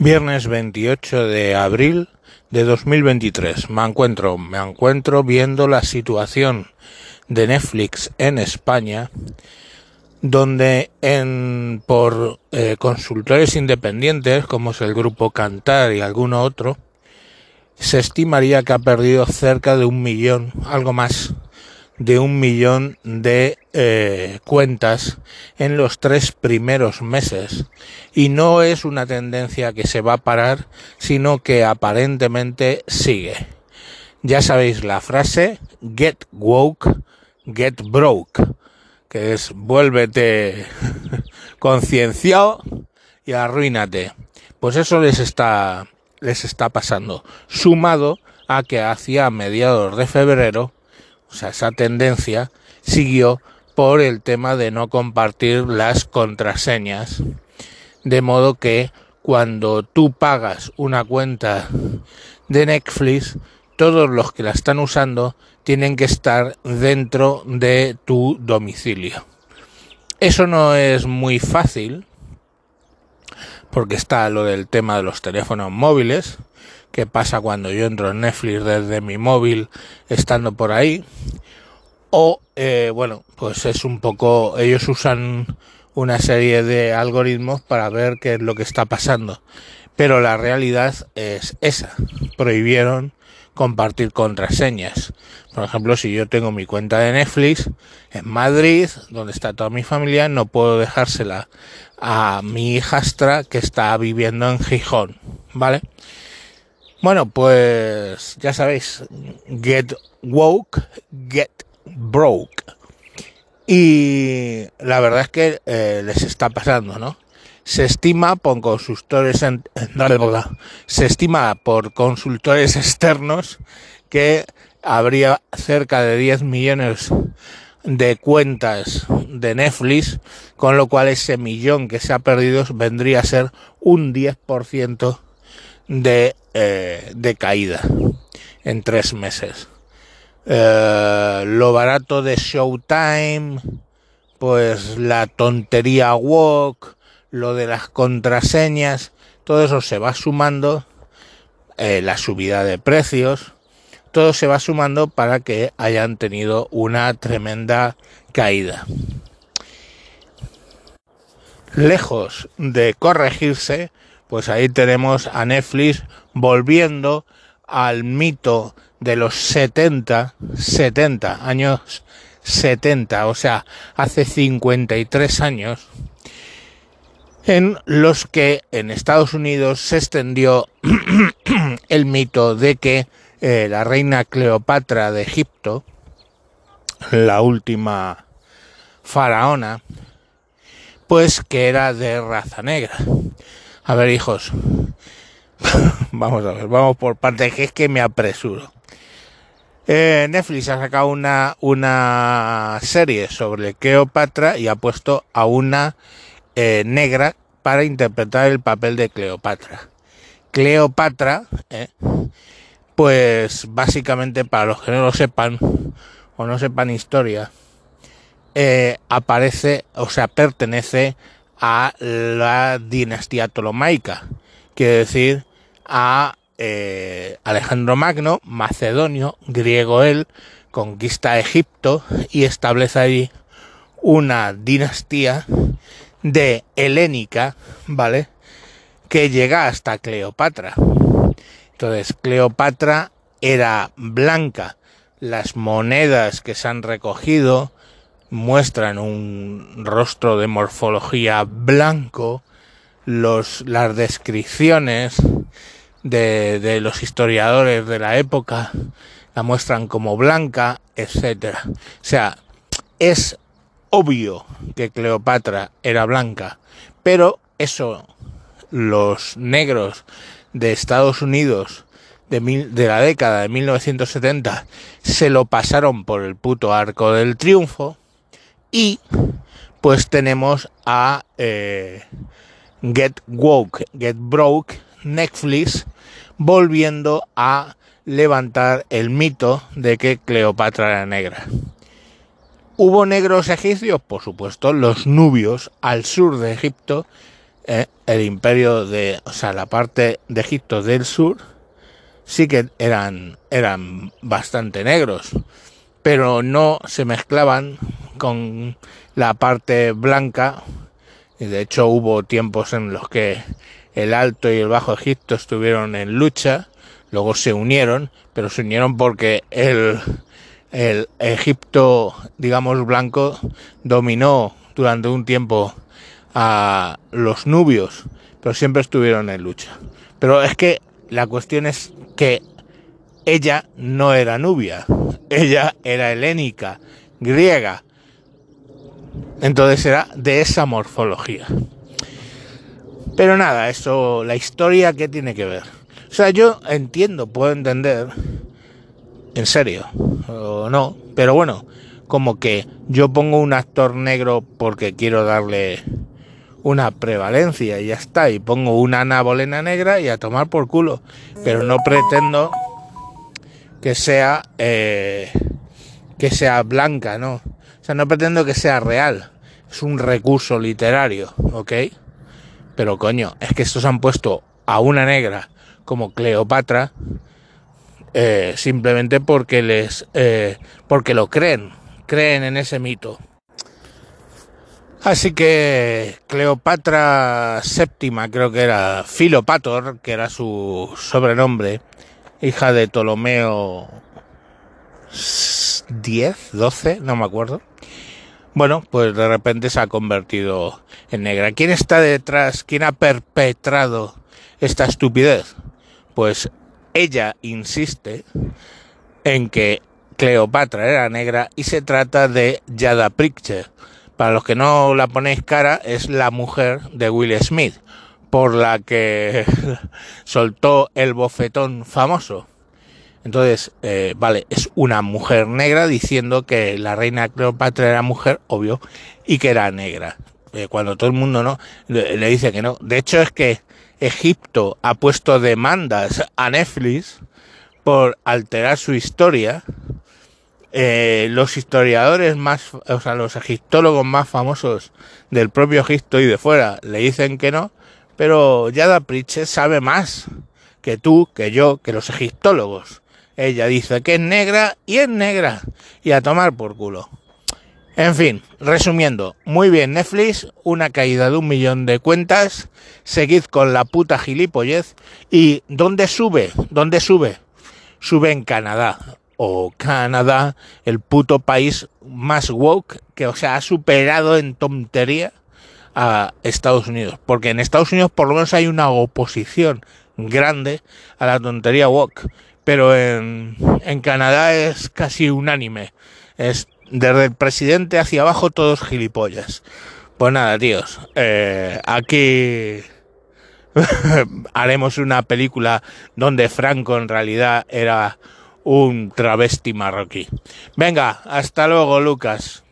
Viernes 28 de abril de 2023. Me encuentro, me encuentro viendo la situación de Netflix en España, donde en, por eh, consultores independientes, como es el grupo Cantar y alguno otro, se estimaría que ha perdido cerca de un millón, algo más, de un millón de eh, cuentas en los tres primeros meses. Y no es una tendencia que se va a parar sino que aparentemente sigue. Ya sabéis la frase get woke get broke que es vuélvete concienciado y arruínate pues eso les está les está pasando sumado a que hacia mediados de febrero o sea, esa tendencia siguió por el tema de no compartir las contraseñas. De modo que cuando tú pagas una cuenta de Netflix, todos los que la están usando tienen que estar dentro de tu domicilio. Eso no es muy fácil, porque está lo del tema de los teléfonos móviles, qué pasa cuando yo entro en Netflix desde mi móvil estando por ahí. O, eh, bueno, pues es un poco, ellos usan una serie de algoritmos para ver qué es lo que está pasando. Pero la realidad es esa. Prohibieron compartir contraseñas. Por ejemplo, si yo tengo mi cuenta de Netflix en Madrid, donde está toda mi familia, no puedo dejársela a mi hijastra que está viviendo en Gijón, ¿vale? Bueno, pues ya sabéis, get woke, get broke. Y la verdad es que eh, les está pasando, ¿no? Se estima por consultores en, se estima por consultores externos que habría cerca de 10 millones de cuentas de Netflix, con lo cual ese millón que se ha perdido vendría a ser un 10% de, eh, de caída en tres meses. Eh, lo barato de Showtime, pues la tontería Walk, lo de las contraseñas, todo eso se va sumando, eh, la subida de precios, todo se va sumando para que hayan tenido una tremenda caída. Lejos de corregirse, pues ahí tenemos a Netflix volviendo al mito de los 70, 70 años 70, o sea, hace 53 años, en los que en Estados Unidos se extendió el mito de que eh, la reina Cleopatra de Egipto, la última faraona, pues que era de raza negra. A ver, hijos. vamos a ver, vamos por partes, que es que me apresuro. Eh, Netflix ha sacado una, una serie sobre Cleopatra y ha puesto a una eh, negra para interpretar el papel de Cleopatra. Cleopatra, eh, pues básicamente para los que no lo sepan o no sepan historia, aparece, o sea, pertenece a la dinastía Ptolomaica, quiere decir a eh, Alejandro Magno, macedonio, griego él, conquista Egipto y establece allí una dinastía de helénica, ¿vale? Que llega hasta Cleopatra. Entonces, Cleopatra era blanca. Las monedas que se han recogido muestran un rostro de morfología blanco, los, las descripciones de, de los historiadores de la época la muestran como blanca, etcétera. O sea, es obvio que Cleopatra era blanca, pero eso los negros de Estados Unidos de, mil, de la década de 1970 se lo pasaron por el puto arco del triunfo y pues tenemos a eh, Get Woke, Get Broke, Netflix, volviendo a levantar el mito de que Cleopatra era negra. ¿Hubo negros egipcios? Por supuesto, los nubios al sur de Egipto eh, el imperio de, o sea, la parte de Egipto del sur, sí que eran, eran bastante negros, pero no se mezclaban con la parte blanca, y de hecho hubo tiempos en los que el Alto y el Bajo Egipto estuvieron en lucha, luego se unieron, pero se unieron porque el, el Egipto, digamos, blanco dominó durante un tiempo a los nubios, pero siempre estuvieron en lucha. Pero es que la cuestión es que ella no era nubia, ella era helénica, griega. Entonces era de esa morfología. Pero nada, eso, la historia, ¿qué tiene que ver? O sea, yo entiendo, puedo entender, en serio, o no, pero bueno, como que yo pongo un actor negro porque quiero darle una prevalencia y ya está, y pongo una Ana Bolena negra y a tomar por culo, pero no pretendo que sea eh, que sea blanca, ¿no? O sea, no pretendo que sea real, es un recurso literario, ¿ok? Pero coño, es que estos han puesto a una negra como Cleopatra eh, simplemente porque les eh, porque lo creen, creen en ese mito. Así que Cleopatra VII, creo que era Filopator, que era su sobrenombre, hija de Ptolomeo X, 12, no me acuerdo. Bueno, pues de repente se ha convertido en negra. ¿Quién está detrás? ¿Quién ha perpetrado esta estupidez? Pues ella insiste en que Cleopatra era negra y se trata de Yada Pritchett para los que no la ponéis cara, es la mujer de Will Smith, por la que soltó el bofetón famoso. Entonces, eh, vale, es una mujer negra diciendo que la reina Cleopatra era mujer, obvio, y que era negra. Eh, cuando todo el mundo no le, dice que no. De hecho, es que Egipto ha puesto demandas a Netflix por alterar su historia eh, los historiadores más, o sea, los egiptólogos más famosos del propio Egipto y de fuera le dicen que no, pero Yada Pritchett sabe más que tú, que yo, que los egiptólogos. Ella dice que es negra y es negra y a tomar por culo. En fin, resumiendo, muy bien Netflix, una caída de un millón de cuentas, seguid con la puta gilipollez y ¿dónde sube? ¿Dónde sube? Sube en Canadá o Canadá, el puto país más woke que, o sea, ha superado en tontería a Estados Unidos. Porque en Estados Unidos por lo menos hay una oposición grande a la tontería woke. Pero en, en Canadá es casi unánime. Es desde el presidente hacia abajo todos gilipollas. Pues nada, tíos. Eh, aquí haremos una película donde Franco en realidad era un travesti marroquí. Venga, hasta luego, Lucas.